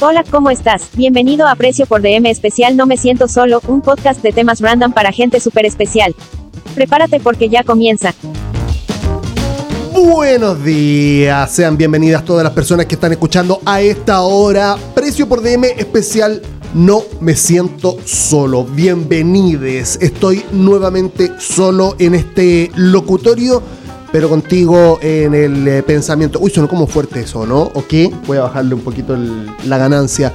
Hola, ¿cómo estás? Bienvenido a Precio por DM Especial No Me Siento Solo, un podcast de temas random para gente súper especial. Prepárate porque ya comienza. Buenos días, sean bienvenidas todas las personas que están escuchando a esta hora. Precio por DM especial, no me siento solo. Bienvenides, estoy nuevamente solo en este locutorio, pero contigo en el eh, pensamiento. Uy, sonó como fuerte eso, ¿no? ¿Ok? Voy a bajarle un poquito la ganancia.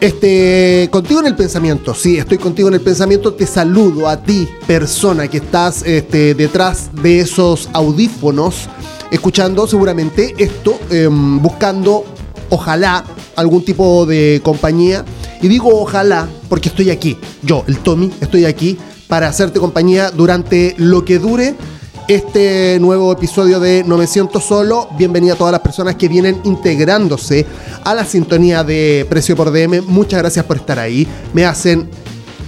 Este, contigo en el pensamiento, sí, estoy contigo en el pensamiento. Te saludo a ti, persona que estás este, detrás de esos audífonos, escuchando seguramente esto, em, buscando, ojalá, algún tipo de compañía. Y digo ojalá porque estoy aquí, yo, el Tommy, estoy aquí para hacerte compañía durante lo que dure este nuevo episodio de No Me Siento Solo. Bienvenida a todas las personas que vienen integrándose a la sintonía de Precio por DM. Muchas gracias por estar ahí. Me hacen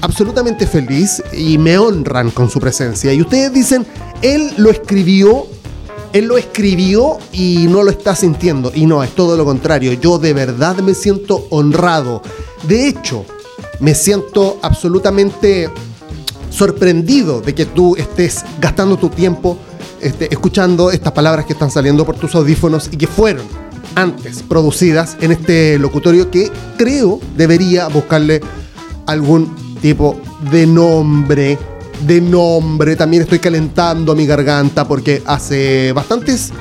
absolutamente feliz y me honran con su presencia. Y ustedes dicen, él lo escribió. Él lo escribió y no lo está sintiendo. Y no, es todo lo contrario. Yo de verdad me siento honrado. De hecho, me siento absolutamente sorprendido de que tú estés gastando tu tiempo este, escuchando estas palabras que están saliendo por tus audífonos y que fueron antes producidas en este locutorio que creo debería buscarle algún tipo de nombre. De nombre, también estoy calentando mi garganta porque hace bastantes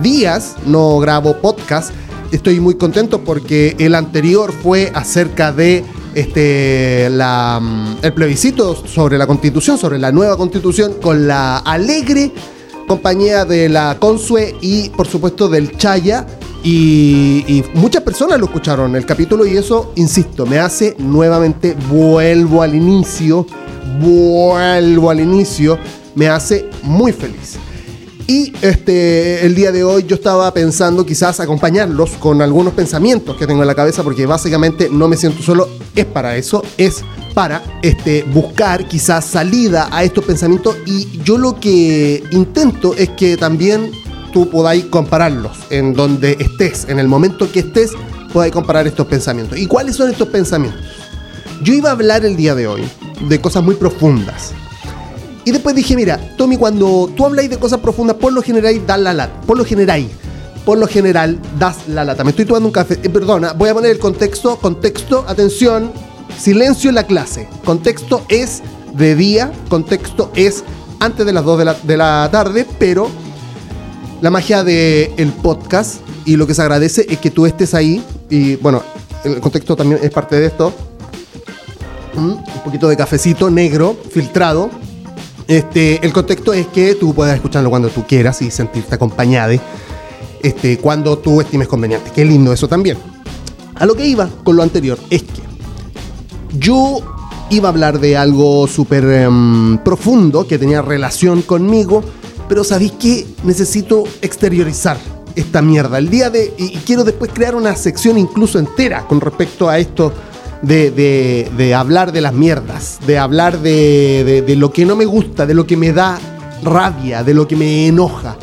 días no grabo podcast. Estoy muy contento porque el anterior fue acerca de este, mm, el plebiscito sobre la constitución, sobre la nueva constitución, con la alegre compañía de la Consue y por supuesto del Chaya. Y muchas personas lo escucharon el capítulo y eso, insisto, me hace nuevamente, vuelvo al inicio, vuelvo al inicio, me hace muy feliz. Y este, el día de hoy yo estaba pensando quizás acompañarlos con algunos pensamientos que tengo en la cabeza porque básicamente no me siento solo, es para eso, es para este, buscar quizás salida a estos pensamientos y yo lo que intento es que también tú podáis compararlos en donde estés, en el momento que estés, podáis comparar estos pensamientos. ¿Y cuáles son estos pensamientos? Yo iba a hablar el día de hoy de cosas muy profundas. Y después dije, mira, Tommy, cuando tú habláis de cosas profundas, por lo general das la lata. Por lo general, por lo general das la lata. Me estoy tomando un café. Eh, perdona, voy a poner el contexto. Contexto, atención, silencio en la clase. Contexto es de día, contexto es antes de las 2 de la, de la tarde, pero la magia del podcast y lo que se agradece es que tú estés ahí. Y bueno, el contexto también es parte de esto. Mm, un poquito de cafecito negro, filtrado. Este, el contexto es que tú puedas escucharlo cuando tú quieras y sentirte acompañado este, cuando tú estimes conveniente. Qué lindo eso también. A lo que iba con lo anterior es que yo iba a hablar de algo súper em, profundo que tenía relación conmigo, pero ¿sabéis qué? Necesito exteriorizar esta mierda. El día de... Y, y quiero después crear una sección incluso entera con respecto a esto de, de- de hablar de las mierdas, de hablar de, de- lo que no me gusta, de lo que me da rabia, de lo que me enoja.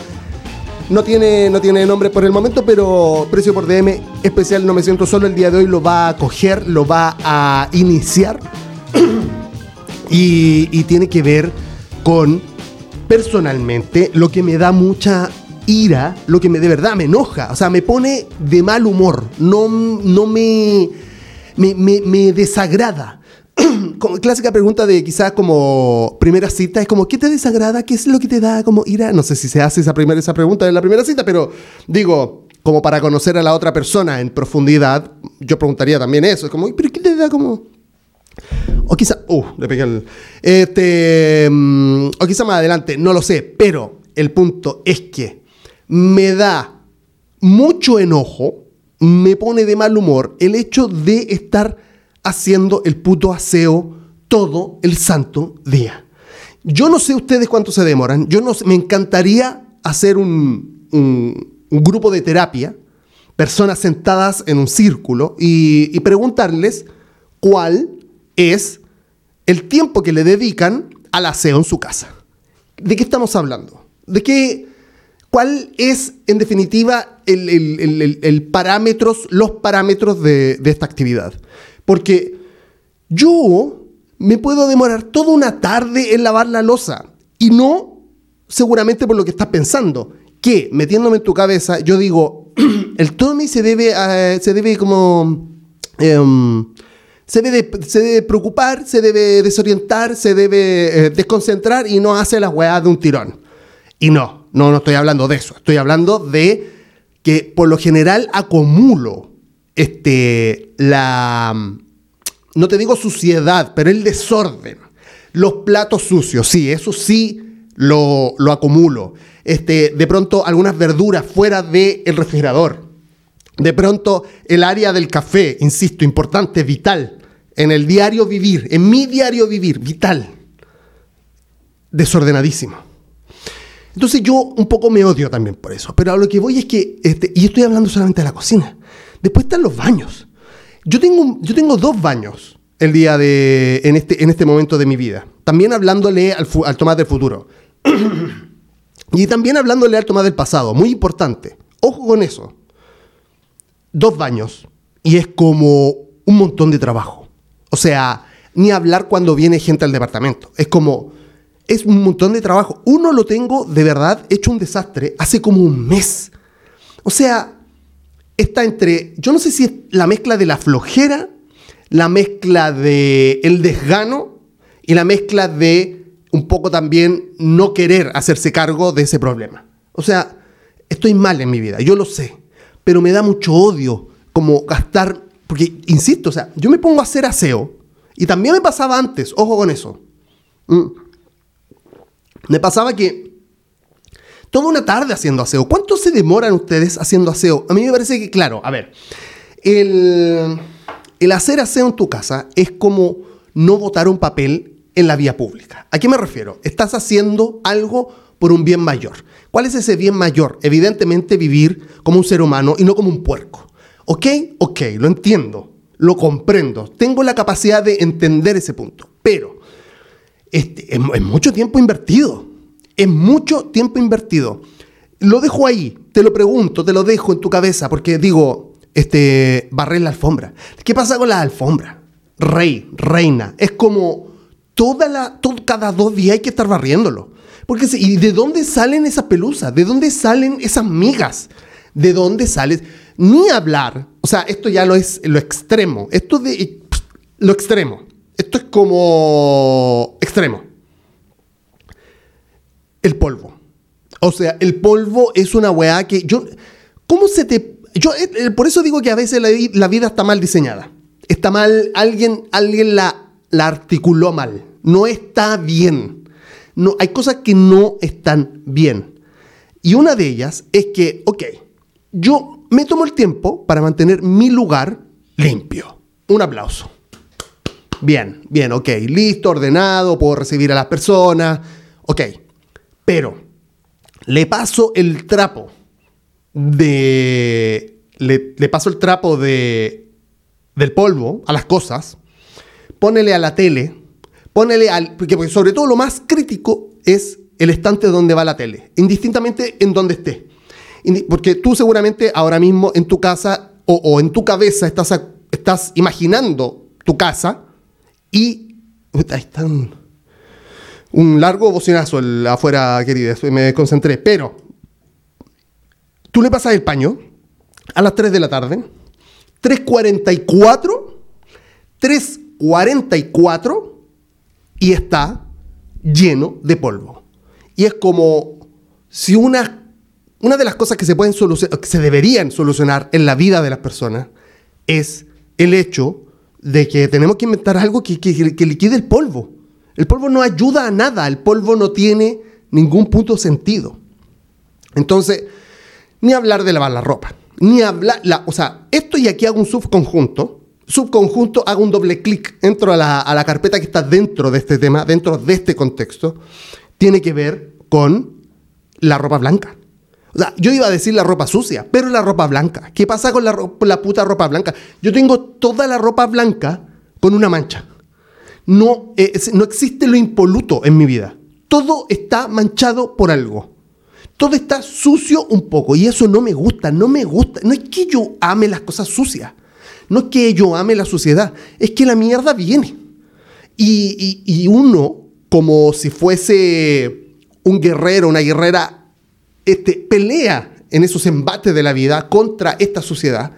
No tiene, no tiene nombre por el momento, pero precio por DM especial No Me Siento Solo. El día de hoy lo va a coger, lo va a iniciar. Y, y tiene que ver con personalmente lo que me da mucha ira, lo que me de verdad me enoja, o sea, me pone de mal humor, no, no me, me, me- me desagrada. Clásica pregunta de quizás como primera cita, es como, ¿qué te desagrada? ¿Qué es lo que te da como ira? No sé si se hace esa, primera, esa pregunta en la primera cita, pero digo, como para conocer a la otra persona en profundidad, yo preguntaría también eso, es como, ¿pero qué te da como o quizá, uh, le pegué el. Este. mm, O quizá más adelante, no lo sé. Pero el punto es que me da mucho enojo, me pone de mal humor el hecho de estar haciendo el puto aseo todo el santo día. Yo no sé ustedes cuánto se demoran. Yo no sé, me encantaría hacer un, un- grupo de terapia, personas sentadas en un círculo y, y preguntarles cuál es el tiempo que le dedican al aseo en su casa. ¿De qué estamos hablando? ¿De qué? ¿Cuál es, en definitiva, el, parámetros, los parámetros de, de esta actividad. Porque yo me puedo demorar toda una tarde en lavar la losa y no seguramente por lo que estás pensando, que metiéndome en tu cabeza, yo digo, el Tommy se debe, se debe como... Em, se debe, se preocupar, se debe desorientar, se debe eh, desconcentrar y no hace las weas de un tirón. Y no, no, no estoy hablando de eso. Estoy hablando de que por lo general acumulo este, la, no te digo suciedad, pero el desorden. Los platos sucios, sí, eso sí lo, lo acumulo. Este, de pronto algunas verduras fuera del refrigerador. De pronto el área del café, insisto, importante, vital. En el diario vivir, en mi diario vivir, vital. Desordenadísimo. Entonces yo un poco me odio también por eso. Pero a lo que voy es que, este, y estoy hablando solamente de la cocina. Después están los baños. Yo tengo, yo tengo dos baños el día de, en, este, en este momento de mi vida. También hablándole al, al Tomás del futuro. y también hablándole al Tomás del pasado. Muy importante. Ojo con eso. Dos baños. Y es como un montón de trabajo. O sea, ni hablar cuando viene gente al departamento. Es como, es un montón de trabajo. Uno lo tengo de verdad hecho un desastre hace como un mes. O sea, está entre, yo no sé si es la mezcla de la flojera, la mezcla de el desgano y la mezcla de un poco también no querer hacerse cargo de ese problema. O sea, estoy mal en mi vida, yo lo sé, pero me da mucho odio como gastar, porque, insisto, o sea, yo me pongo a hacer aseo y también me pasaba antes, ojo con eso. Mm. Me pasaba que toda una tarde haciendo aseo. ¿Cuánto se demoran ustedes haciendo aseo? A mí me parece que, claro, a ver, el, hacer aseo en tu casa es como no botar un papel en la vía pública. ¿A qué me refiero? Estás haciendo algo por un bien mayor. ¿Cuál es ese bien mayor? Evidentemente vivir como un ser humano y no como un puerco. ¿Ok? Ok, lo entiendo, lo comprendo, tengo la capacidad de entender ese punto, pero este, es, mucho tiempo invertido, es mucho tiempo invertido. Lo dejo ahí, te lo pregunto, te lo dejo en tu cabeza, porque digo, este, barrer la alfombra. ¿Qué pasa con la alfombra? Rey, reina, es como toda la, cada dos días hay que estar barriéndolo. Porque, ¿y de dónde salen esas pelusas? ¿De dónde salen esas migas? ¿De dónde sales? Ni hablar, o sea, esto ya lo es lo extremo, esto de lo extremo, esto es como extremo. El polvo. O sea, el polvo es una weá que yo, ¿cómo se te... Yo, eh, eh, por eso digo que a veces la, vida está mal diseñada. Está mal, alguien, alguien la, la articuló mal. No está bien. No, hay cosas que no están bien. Y una de ellas es que, ok, yo me tomo el tiempo para mantener mi lugar limpio. Un aplauso. Bien, bien, ok, listo, ordenado, puedo recibir a las personas, ok. Pero le paso el trapo de... Le, paso el trapo de, del polvo a las cosas, ponele a la tele, ponele al... Porque, sobre todo lo más crítico es el estante donde va la tele, indistintamente en donde esté. Porque tú seguramente ahora mismo en tu casa o, en tu cabeza estás, estás imaginando tu casa y... Ahí están un largo bocinazo afuera, querida, me concentré. Pero tú le pasas el paño a las 3 de la tarde, 3.44, 3.44 y está lleno de polvo. Y es como si una, una de las cosas que se pueden que se deberían solucionar en la vida de las personas es el hecho de que tenemos que inventar algo que, que, liquide el polvo. El polvo no ayuda a nada, el polvo no tiene ningún punto sentido. Entonces, ni hablar de lavar la ropa, ni hablar, la, o sea, esto y aquí hago un subconjunto, subconjunto, hago un doble clic, entro a la, a la carpeta que está dentro de este tema, dentro de este contexto, tiene que ver con la ropa blanca. Yo iba a decir la ropa sucia, pero la ropa blanca. ¿Qué pasa con la, la puta ropa blanca? Yo tengo toda la ropa blanca con una mancha no, eh, no existe lo impoluto en mi vida. Todo está manchado por algo. todo está sucio un poco y eso no me gusta, no me gusta. No es que yo ame las cosas sucias, no es que yo ame la suciedad, es que la mierda viene. Y, uno, como si fuese un guerrero, una guerrera, este, pelea en esos embates de la vida contra esta suciedad.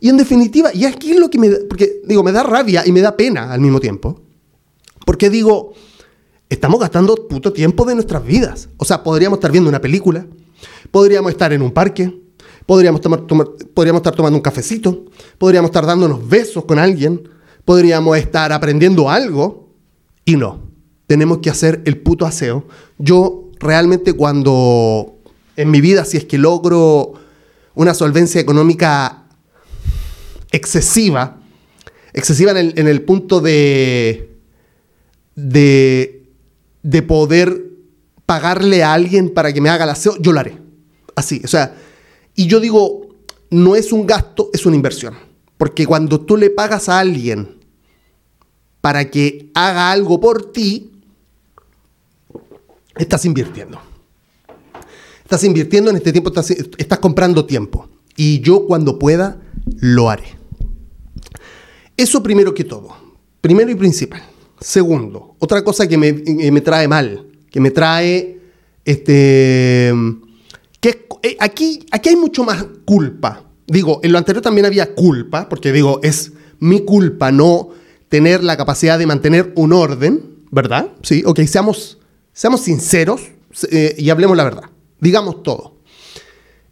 Y en definitiva, y aquí es lo que me porque digo, me da rabia y me da pena al mismo tiempo. Porque digo, estamos gastando puto tiempo de nuestras vidas. O sea, podríamos estar viendo una película, podríamos estar en un parque, podríamos, tomar, podríamos estar tomando un cafecito, podríamos estar dándonos besos con alguien, podríamos estar aprendiendo algo y no. Tenemos que hacer el puto aseo. Yo realmente cuando en mi vida, si es que logro una solvencia económica excesiva, excesiva en el, punto de, de, de poder pagarle a alguien para que me haga el aseo, yo lo haré. Así, o sea, y yo digo, no es un gasto, es una inversión. Porque cuando tú le pagas a alguien para que haga algo por ti, estás invirtiendo. Estás invirtiendo en este tiempo, estás, comprando tiempo. Y yo cuando pueda, lo haré. Eso primero que todo. Primero y principal. Segundo, otra cosa que me, me trae mal, que me trae, este, que eh, aquí, aquí hay mucho más culpa. Digo, en lo anterior también había culpa, porque digo, es mi culpa no tener la capacidad de mantener un orden, ¿verdad? Sí, ok, seamos, seamos sinceros eh, y hablemos la verdad. Digamos todo.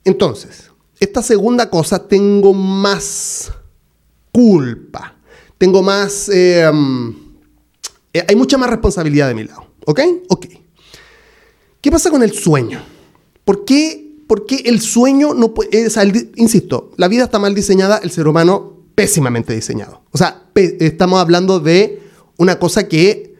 Entonces, esta segunda cosa tengo más culpa tengo más... Eh, mm, eh, hay mucha más responsabilidad de mi lado. ¿Ok? Ok. ¿Qué pasa con el sueño? ¿Por qué, por qué el sueño no puede... insisto, la vida está mal diseñada, el ser humano pésimamente diseñado. O sea, estamos hablando de una cosa que...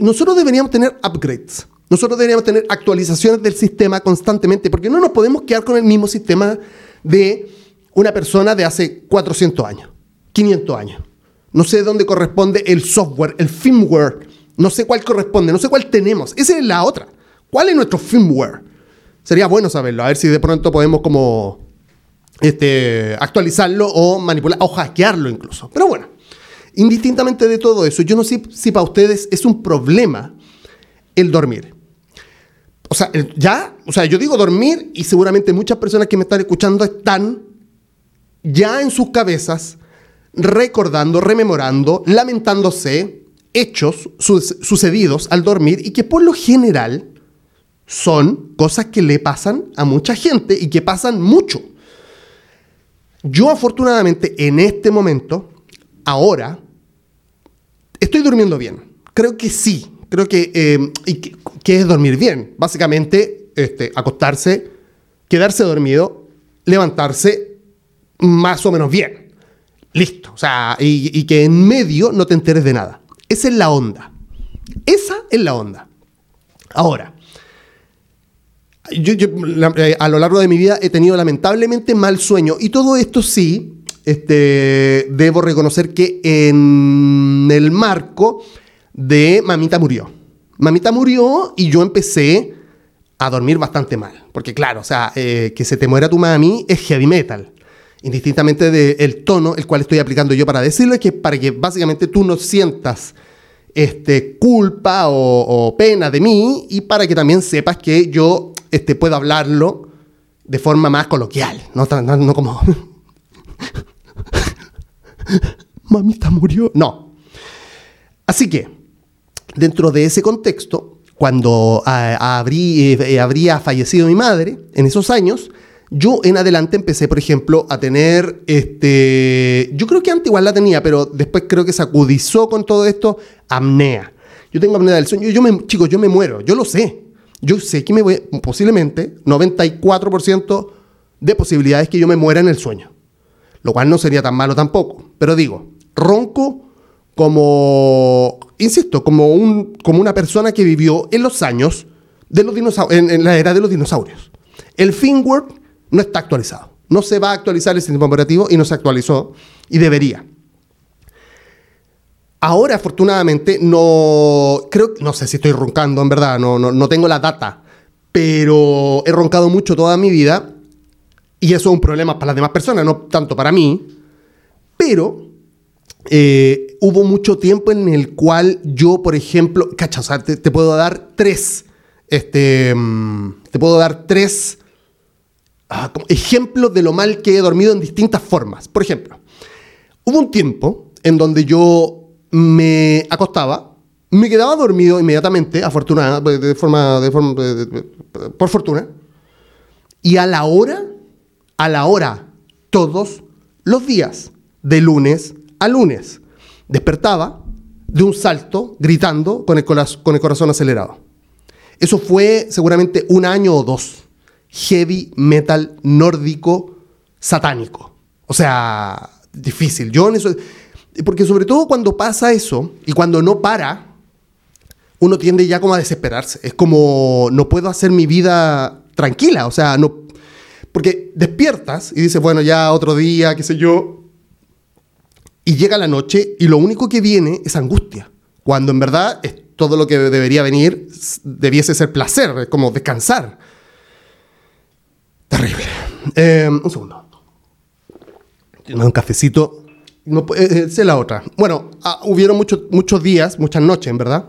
nosotros deberíamos tener upgrades. Nosotros deberíamos tener actualizaciones del sistema constantemente, porque no nos podemos quedar con el mismo sistema de una persona de hace 400 años, 500 años. No sé dónde corresponde el software, el firmware. No sé cuál corresponde, no sé cuál tenemos. Esa es la otra. ¿Cuál es nuestro firmware? Sería bueno saberlo, a ver si de pronto podemos como este, actualizarlo o manipular o hackearlo incluso. Pero bueno, indistintamente de todo eso, yo no sé si para ustedes es un problema el dormir. O sea, ya, o sea, yo digo dormir y seguramente muchas personas que me están escuchando están ya en sus cabezas recordando, rememorando, lamentándose hechos sucedidos al dormir y que por lo general son cosas que le pasan a mucha gente y que pasan mucho. Yo afortunadamente en este momento, ahora, estoy durmiendo bien. Creo que sí. Creo que, eh, es dormir bien. Básicamente, este, acostarse, quedarse dormido, levantarse más o menos bien. Listo. O sea, y, que en medio no te enteres de nada. Esa es la onda. Esa es la onda. Ahora, yo, eh, a lo largo de mi vida he tenido lamentablemente mal sueño. Y todo esto sí, este, debo reconocer que en el marco de Mamita murió. Mamita murió y yo empecé a dormir bastante mal. Porque claro, o sea, eh, que se te muera tu mami es heavy metal indistintamente del tono el cual estoy aplicando yo para decirlo, es que para que básicamente tú no sientas este, culpa o, pena de mí y para que también sepas que yo este, puedo hablarlo de forma más coloquial, no, no, como... Mamita murió. No. Así que, dentro de ese contexto, cuando habría, eh, habría fallecido mi madre en esos años, yo en adelante empecé, por ejemplo, a tener, este, yo creo que antes igual la tenía, pero después creo que se acudizó con todo esto, apnea. Yo tengo apnea del sueño, yo me, chicos, yo me muero, yo lo sé. Yo sé que me voy, posiblemente, 94% de posibilidades que yo me muera en el sueño. Lo cual no sería tan malo tampoco. Pero digo, ronco como, insisto, como, un, como una persona que vivió en los años de los dinosaurios, en, la era de los dinosaurios. El firmware no está actualizado. No se va a actualizar el sistema operativo y no se actualizó y debería. Ahora, afortunadamente, no creo, no sé si estoy roncando, en verdad, no, no, tengo la data, pero he roncado mucho toda mi vida y eso es un problema para las demás personas, no tanto para mí, pero eh, hubo mucho tiempo en el cual yo, por ejemplo, cacha, te, puedo dar tres, este, mm, te puedo dar tres ah, ejemplos de lo mal que he dormido en distintas formas. Por ejemplo, hubo un tiempo en donde yo me acostaba, me quedaba dormido inmediatamente, afortunada, forma, de forma por fortuna, y a la hora a la hora, todos los días, de lunes a lunes. Despertaba de un salto, gritando, con el, corazón acelerado. Eso fue seguramente un año o dos. Heavy metal nórdico satánico. O sea, difícil. Yo en eso. Porque sobre todo cuando pasa eso y cuando no para, uno tiende ya como a desesperarse. Es como, no puedo hacer mi vida tranquila. O sea, no, porque despiertas y dices, bueno, ya otro día, qué sé yo, y llega la noche y lo único que viene es angustia, cuando en verdad todo lo que debería venir debiese ser placer, como descansar. Terrible. Eh, un segundo. Un cafecito. No, eh, eh la otra. Bueno, ah, hubieron muchos, muchos días, muchas noches, en verdad,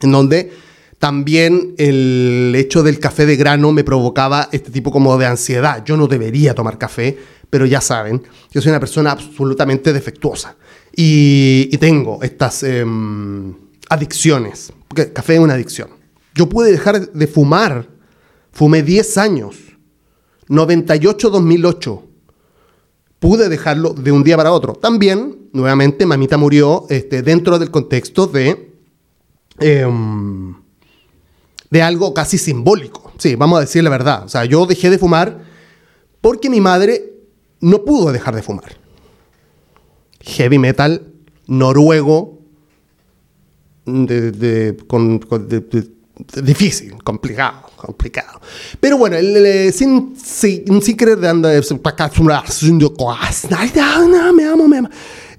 en donde también el hecho del café de grano me provocaba este tipo como de ansiedad. Yo no debería tomar café, pero ya saben, yo soy una persona absolutamente defectuosa y, tengo estas em, adicciones, porque café es una adicción. Yo pude dejar de fumar, fumé 10 años, 98-2008. Pude dejarlo de un día para otro. También, nuevamente, mamita murió este, dentro del contexto de... Em, de algo casi simbólico. Sí, vamos a decir la verdad. O sea, yo dejé de fumar porque mi madre no pudo dejar de fumar. Heavy metal noruego, de, difícil, complicado, complicado. Pero bueno, sin, sin, sin, querer de andar, me amo, me amo.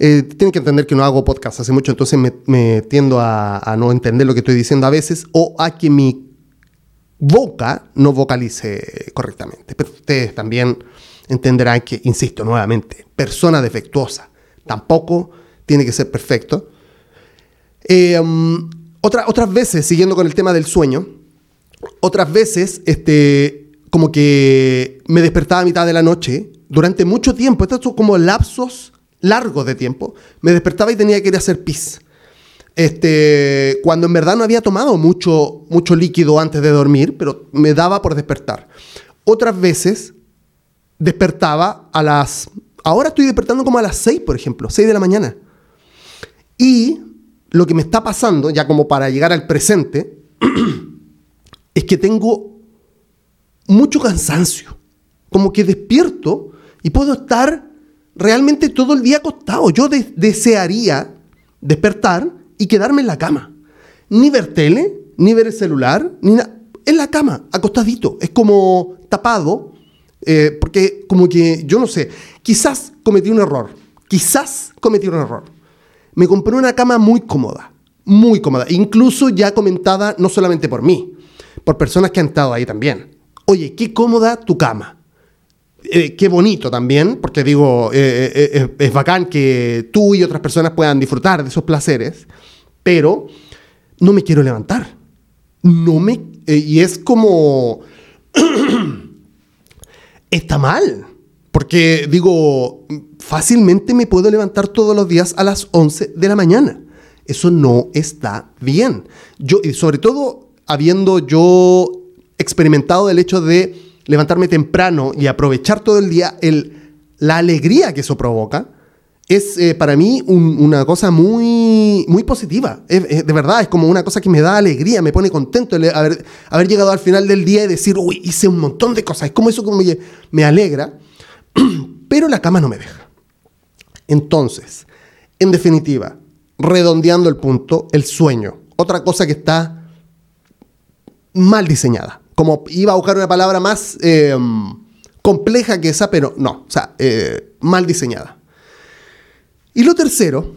Eh, tienen que entender que no hago podcast hace mucho, entonces me, tiendo a, no entender lo que estoy diciendo a veces o a que mi boca no vocalice correctamente. Pero ustedes también entenderán que, insisto nuevamente, persona defectuosa tampoco tiene que ser perfecto. Eh, um, otras veces, siguiendo con el tema del sueño, otras veces, este, como que me despertaba a mitad de la noche, durante mucho tiempo, estos son como lapsos largos de tiempo, me despertaba y tenía que ir a hacer pis. Este, cuando en verdad no había tomado mucho, mucho líquido antes de dormir, pero me daba por despertar. Otras veces despertaba a las... Ahora estoy despertando como a las 6, por ejemplo, 6 de la mañana. Y lo que me está pasando, ya como para llegar al presente, es que tengo mucho cansancio. Como que despierto y puedo estar realmente todo el día acostado. Yo desearía despertar y quedarme en la cama. Ni ver tele, ni ver el celular, ni. En la cama, acostadito. Es como tapado. Eh, porque como que, yo no sé, quizás cometí un error. Quizás cometí un error. Me compré una cama muy cómoda. Muy cómoda. Incluso ya comentada no solamente por mí, por personas que han estado ahí también. Oye, qué cómoda tu cama eh, qué bonito también, porque digo, eh, eh, es bacán que tú y otras personas puedan disfrutar de esos placeres, pero no me quiero levantar. No me. y es como. está mal. Porque digo, fácilmente me puedo levantar todos los días a las 11 de la mañana. Eso no está bien. Yo, y sobre todo, habiendo yo experimentado el hecho de levantarme temprano y aprovechar todo el día, el, la alegría que eso provoca, es eh, para mí una cosa muy, muy positiva. de verdad, es como una cosa que me da alegría, me pone contento el haber, llegado al final del día y decir, uy, hice un montón de cosas. Es como eso me, me alegra, pero la cama no me deja. Entonces, en definitiva, redondeando el punto, el sueño. Otra cosa que está mal diseñada como iba a buscar una palabra más eh, compleja que esa, pero no, o sea, eh, mal diseñada. Y lo tercero,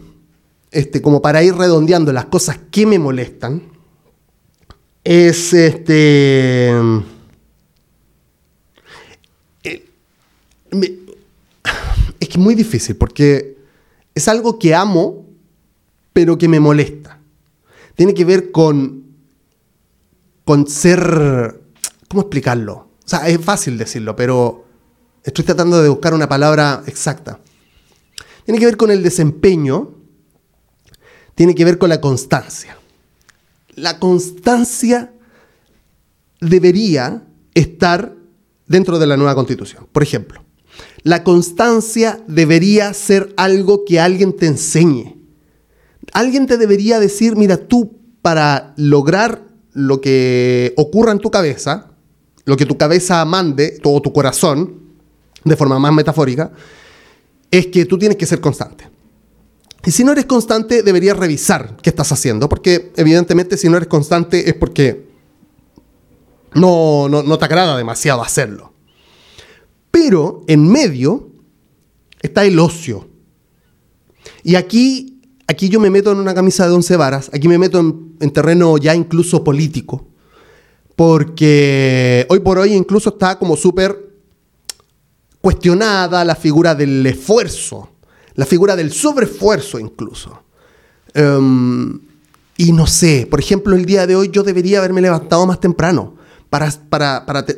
este, como para ir redondeando las cosas que me molestan, es este... Eh, es que es muy difícil porque es algo que amo, pero que me molesta. Tiene que ver con, con ser ¿Cómo explicarlo? O sea, es fácil decirlo, pero estoy tratando de buscar una palabra exacta. Tiene que ver con el desempeño, tiene que ver con la constancia. La constancia debería estar dentro de la nueva constitución. Por ejemplo, la constancia debería ser algo que alguien te enseñe. Alguien te debería decir, mira, tú para lograr lo que ocurra en tu cabeza, lo que tu cabeza mande, todo tu corazón, de forma más metafórica, es que tú tienes que ser constante. Y si no eres constante, deberías revisar qué estás haciendo, porque evidentemente si no eres constante es porque no, no, te agrada demasiado hacerlo. Pero en medio está el ocio. Y aquí, aquí yo me meto en una camisa de once varas, aquí me meto en, en terreno ya incluso político, porque hoy por hoy incluso está como súper cuestionada la figura del esfuerzo, la figura del sobreesfuerzo incluso. Em, y no sé, por ejemplo, el día de hoy yo debería haberme levantado más temprano para,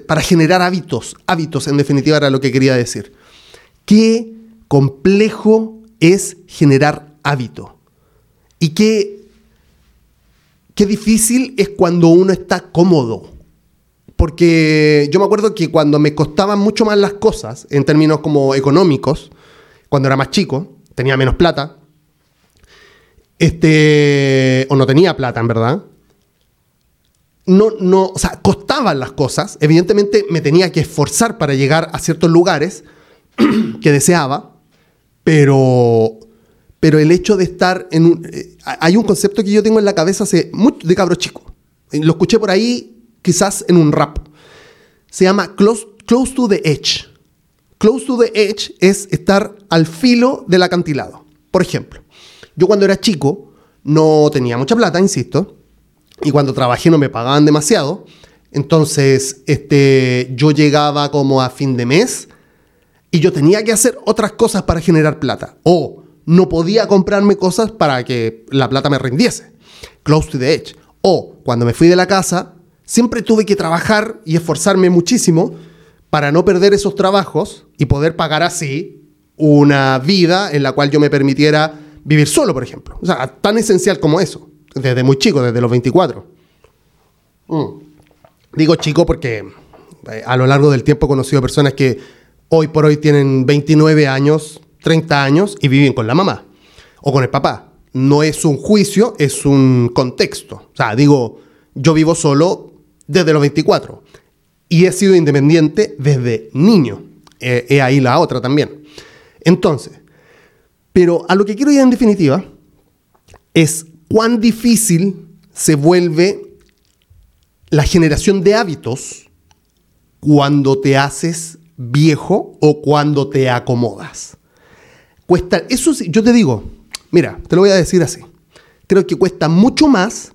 para, generar hábitos. Hábitos, en definitiva, era lo que quería decir. Qué complejo es generar hábito. Y qué, qué difícil es cuando uno está cómodo. Porque yo me acuerdo que cuando me costaban mucho más las cosas, en términos como económicos, cuando era más chico, tenía menos plata, este, o no tenía plata en verdad, no, no, o sea, costaban las cosas, evidentemente me tenía que esforzar para llegar a ciertos lugares que deseaba, pero, pero el hecho de estar en un... Eh, hay un concepto que yo tengo en la cabeza hace mucho, de cabro chico, lo escuché por ahí quizás en un rap, se llama Close, close to the Edge. Close to the Edge es estar al filo del acantilado. Por ejemplo, yo cuando era chico no tenía mucha plata, insisto, y cuando trabajé no me pagaban demasiado. Entonces, este, yo llegaba como a fin de mes y yo tenía que hacer otras cosas para generar plata. O no podía comprarme cosas para que la plata me rindiese. Close to the edge. O cuando me fui de la casa, siempre tuve que trabajar y esforzarme muchísimo para no perder esos trabajos y poder pagar así una vida en la cual yo me permitiera vivir solo, por ejemplo. O sea, tan esencial como eso, desde muy chico, desde los 24. Mm. Digo chico porque eh, a lo largo del tiempo he conocido personas que hoy por hoy tienen 29 años, 30 años y viven con la mamá o con el papá. No es un juicio, es un contexto. O sea, digo, yo vivo solo desde los 24 y he sido independiente desde niño. Eh, he ahí la otra también. Entonces, pero a lo que quiero ir en definitiva es cuán difícil se vuelve la generación de hábitos cuando te haces viejo o cuando te acomodas. Cuesta, eso yo te digo, mira, te lo voy a decir así. Creo que cuesta mucho más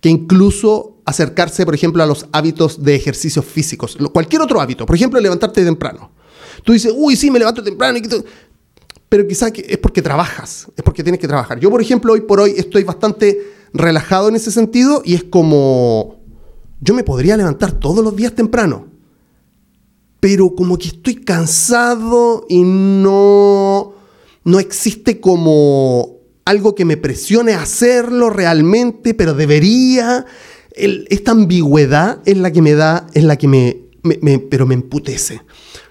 que incluso acercarse, por ejemplo, a los hábitos de ejercicios físicos, cualquier otro hábito, por ejemplo, levantarte temprano. Tú dices, uy, sí, me levanto temprano, pero quizás es porque trabajas, es porque tienes que trabajar. Yo, por ejemplo, hoy por hoy estoy bastante relajado en ese sentido y es como, yo me podría levantar todos los días temprano, pero como que estoy cansado y no, no existe como algo que me presione a hacerlo realmente, pero debería esta ambigüedad es la que me da, es la que me, pero me emputece.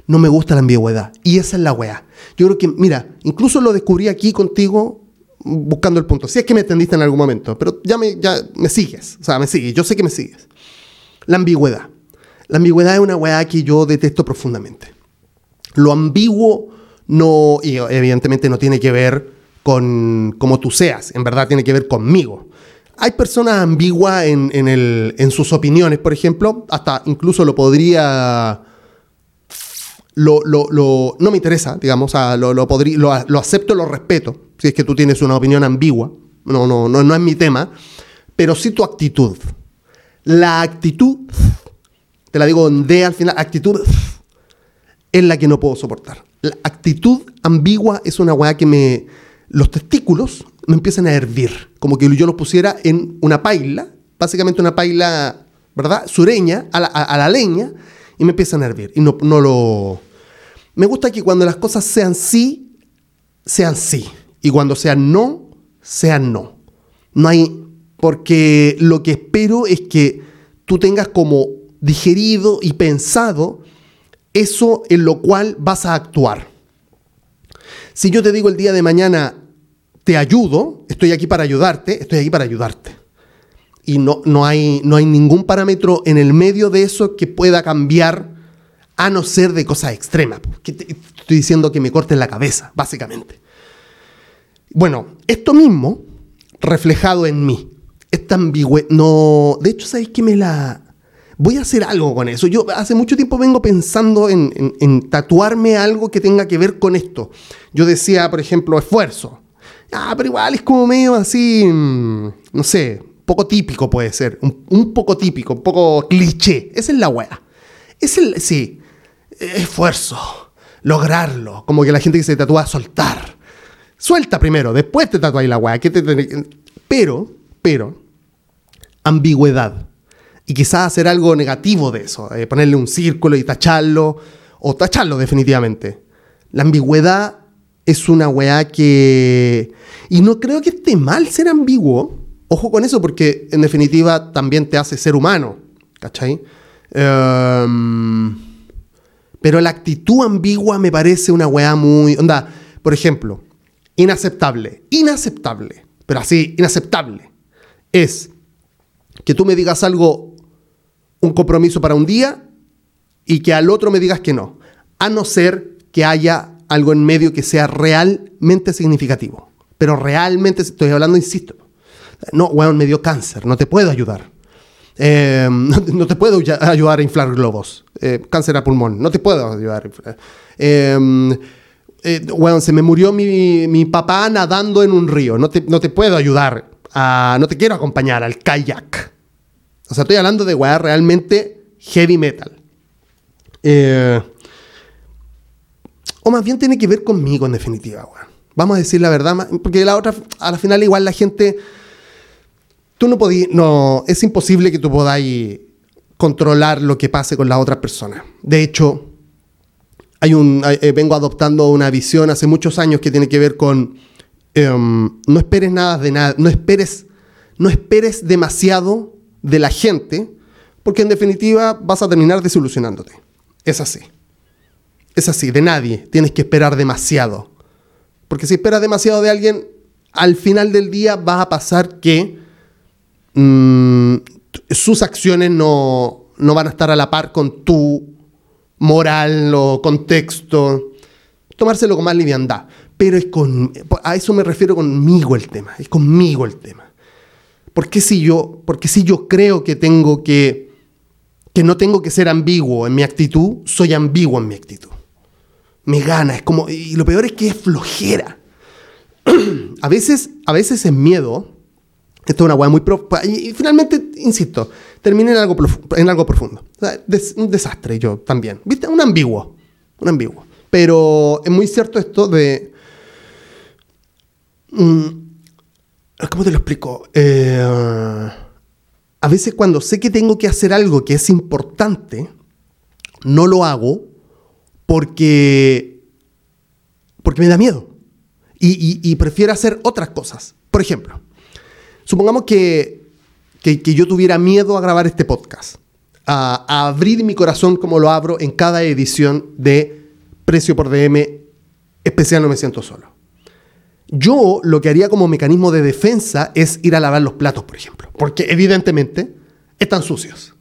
No me gusta la ambigüedad. Y esa es la weá. Yo creo que, mira, incluso lo descubrí aquí contigo buscando el punto. Si es que me entendiste en algún momento, pero ya me, ya me sigues. O sea, me sigues. Yo sé que me sigues. La ambigüedad. La ambigüedad es una weá que yo detesto profundamente. Lo ambiguo no, y evidentemente no tiene que ver con cómo tú seas, en verdad tiene que ver conmigo hay personas ambiguas en, sus opiniones, por ejemplo, hasta incluso lo podría... Lo, no me interesa, digamos, lo, lo, lo, acepto, lo respeto, si es que tú tienes una opinión ambigua, no, no, no, no es mi tema, pero sí tu actitud. La actitud, te la digo en al final, actitud es la que no puedo soportar. La actitud ambigua es una weá que me. Los testículos me empiezan a hervir. Como que yo los pusiera en una paila, básicamente una paila, ¿verdad? Sureña, a la, leña, y me empiezan a hervir. Y no, no lo. Me gusta que cuando las cosas sean sí, sean sí. Y cuando sean no, sean no. No hay. Porque lo que espero es que tú tengas como digerido y pensado eso en lo cual vas a actuar. Si yo te digo el día de mañana, te ayudo, estoy aquí para ayudarte, estoy aquí para ayudarte. Y no, no, hay, no hay ningún parámetro en el medio de eso que pueda cambiar a no ser de cosas extremas. estoy diciendo que me corten la cabeza, básicamente. Bueno, esto mismo reflejado en mí. Esta ambigüedad. No. De hecho, ¿sabéis que me la voy a hacer algo con eso. Yo hace mucho tiempo vengo pensando en, tatuarme algo que tenga que ver con esto. Yo decía, por ejemplo, esfuerzo. Ah, pero igual es como medio así, mm, no sé, poco típico puede ser, un, poco típico, un poco cliché. Esa es la wea. Es el, sí, esfuerzo, lograrlo. Como que la gente que se tatúa, soltar. Suelta primero, después te tatuáis la wea. Pero, pero, ambigüedad y quizás hacer algo negativo de eso, eh, ponerle un círculo y tacharlo, o tacharlo definitivamente. La ambigüedad es una weá que... Y no creo que esté mal ser ambiguo. Ojo con eso, porque en definitiva también te hace ser humano. ¿Cachai? Em, pero la actitud ambigua me parece una weá muy... Onda, por ejemplo, inaceptable. Inaceptable. Pero así, inaceptable. Es que tú me digas algo un compromiso para un día y que al otro me digas que no, a no ser que haya algo en medio que sea realmente significativo. Pero realmente, estoy hablando, insisto, no, weón, me dio cáncer, no te puedo ayudar. Eh, no, te puedo ayudar a inflar globos. Eh, cáncer a pulmón, no te puedo ayudar a. Eh, se me murió mi, papá nadando en un río, no te, no te puedo ayudar, a, no te quiero acompañar al kayak. O sea, estoy hablando de weá realmente heavy metal. Eh, o más bien tiene que ver conmigo, en definitiva, weá. Vamos a decir la verdad, porque la otra, a la final, igual la gente. Tú no podías. No, es imposible que tú podáis controlar lo que pase con la otra persona. De hecho, hay un, eh, vengo adoptando una visión hace muchos años que tiene que ver con. Em, no esperes nada de nada. No esperes, no esperes demasiado de la gente, porque en definitiva vas a terminar desilusionándote. Es así. Es así, de nadie. Tienes que esperar demasiado. Porque si esperas demasiado de alguien, al final del día va a pasar que mm, sus acciones no, no van a estar a la par con tu moral o contexto. Tomárselo con más liviandad. Pero es con, a eso me refiero conmigo el tema, es conmigo el tema. ¿Por qué si yo, porque si yo creo que tengo que, que no tengo que ser ambiguo en mi actitud, soy ambiguo en mi actitud? Me gana, es como, y lo peor es que es flojera. a veces, a veces es miedo, esto es una hueá muy profunda, y, finalmente, insisto, termina en algo, en algo profundo. un desastre yo también, ¿viste? Un ambiguo, un ambiguo. Pero es muy cierto esto de... Mm, ¿Cómo te lo explico? Eh, a veces cuando sé que tengo que hacer algo que es importante, no lo hago porque, porque me da miedo. Y, prefiero hacer otras cosas. Por ejemplo, supongamos que, yo tuviera miedo a grabar este podcast, a, a, abrir mi corazón como lo abro en cada edición de Precio por DM especial No Me Siento Solo. Yo lo que haría como mecanismo de defensa es ir a lavar los platos, por ejemplo, porque evidentemente están sucios.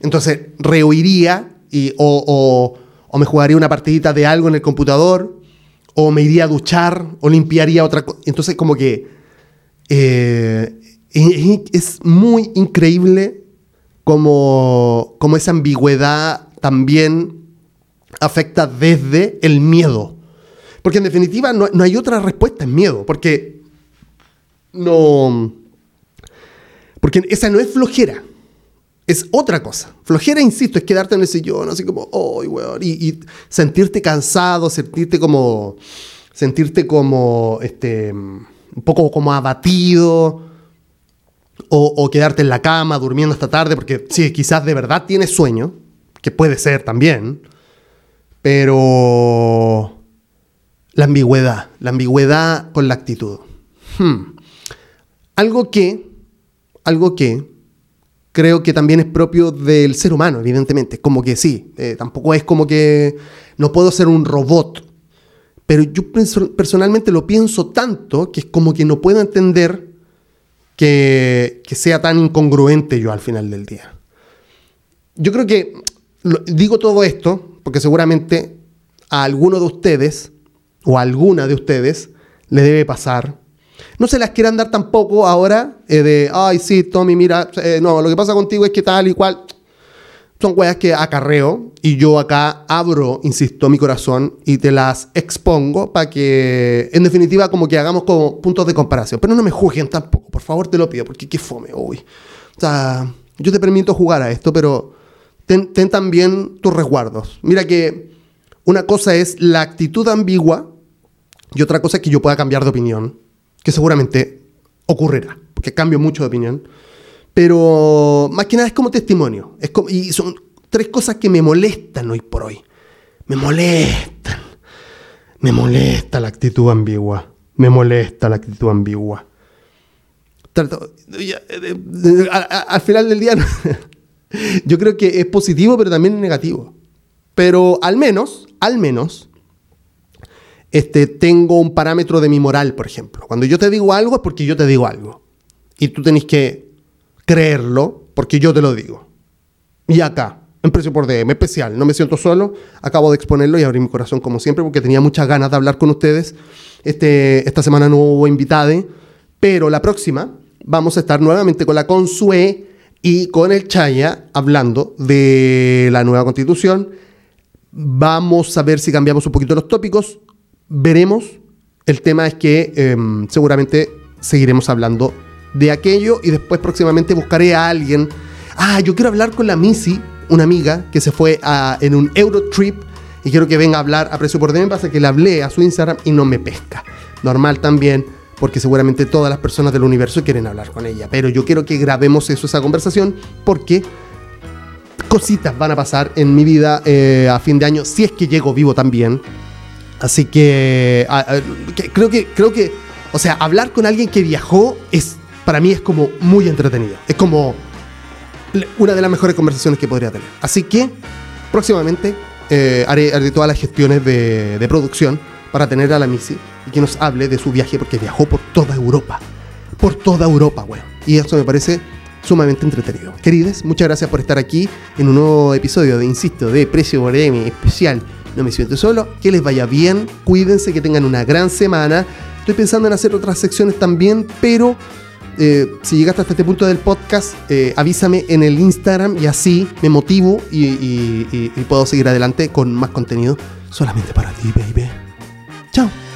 Entonces, rehuiría y, o, me jugaría una partidita de algo en el computador, o me iría a duchar, o limpiaría otra cosa. Entonces, como que eh, es muy increíble como, como esa ambigüedad también afecta desde el miedo. Porque en definitiva no, hay otra respuesta, en miedo. Porque no. Porque esa no es flojera. es otra cosa. Flojera, insisto, es quedarte en el sillón, así como, oh, weón, y, sentirte cansado, sentirte como, sentirte como, este, un poco como abatido, o, o, quedarte en la cama durmiendo hasta tarde, porque sí, quizás de verdad tienes sueño, que puede ser también, pero la ambigüedad, la ambigüedad con la actitud. Hmm. Algo que, algo que creo que también es propio del ser humano, evidentemente. Como que sí, eh, tampoco es como que no puedo ser un robot. Pero yo personalmente lo pienso tanto que es como que no puedo entender que, que sea tan incongruente yo al final del día. Yo creo que digo todo esto porque seguramente a alguno de ustedes o alguna de ustedes le debe pasar no se las quieran dar tampoco ahora eh, de, ay, sí, Tommy, mira, eh, no, lo que pasa contigo es que tal y cual. Son weas que acarreo y yo acá abro, insisto, mi corazón y te las expongo para que, en definitiva, como que hagamos como puntos de comparación. Pero no me juzguen tampoco, por favor, te lo pido, porque qué fome, uy. O sea, yo te permito jugar a esto, pero ten, ten también tus resguardos. Mira que una cosa es la actitud ambigua y otra cosa es que yo pueda cambiar de opinión que seguramente ocurrirá, porque cambio mucho de opinión. Pero más que nada es como testimonio. Y son tres cosas que me molestan hoy por hoy. Me molestan. Me molesta la actitud ambigua. Me molesta la actitud ambigua. al final del día, yo creo que es positivo, pero también es negativo. Pero al menos, al menos, este, tengo un parámetro de mi moral, por ejemplo. Cuando yo te digo algo es porque yo te digo algo. Y tú tenés que creerlo porque yo te lo digo. Y acá, en Precio por DM, especial, no me siento solo, acabo de exponerlo y abrir mi corazón como siempre porque tenía muchas ganas de hablar con ustedes. Este, esta semana no hubo invitade, pero la próxima vamos a estar nuevamente con la Consue y con el Chaya hablando de la nueva constitución. Vamos a ver si cambiamos un poquito los tópicos veremos. El tema es que em, seguramente seguiremos hablando de aquello y después próximamente buscaré a alguien. Ah, yo quiero hablar con la Missy, una amiga que se fue en un Eurotrip y quiero que venga a hablar a precio por DM. Pasa que le hablé a su Instagram y no me pesca. Normal también, porque seguramente todas las personas del universo quieren hablar con ella. Pero yo quiero que grabemos eso, esa conversación, porque cositas van a pasar en mi vida eh, a fin de año, si es que llego vivo también. Así que, creo que creo que, o sea, hablar con alguien que viajó es para mí es como muy entretenido. Es como una de las mejores conversaciones que podría tener. Así que próximamente eh, haré, todas las gestiones de, producción para tener a la Missy y que nos hable de su viaje porque viajó por toda Europa. Por toda Europa, weón. Y eso me parece sumamente entretenido. Queridos, muchas gracias por estar aquí en un nuevo episodio de, insisto, de Precio por especial no me siento solo, que les vaya bien, cuídense, que tengan una gran semana. Estoy pensando en hacer otras secciones también, pero eh, si llegaste hasta este punto del podcast, eh, avísame en el Instagram y así me motivo y puedo seguir adelante con más contenido solamente para ti, baby. Chao.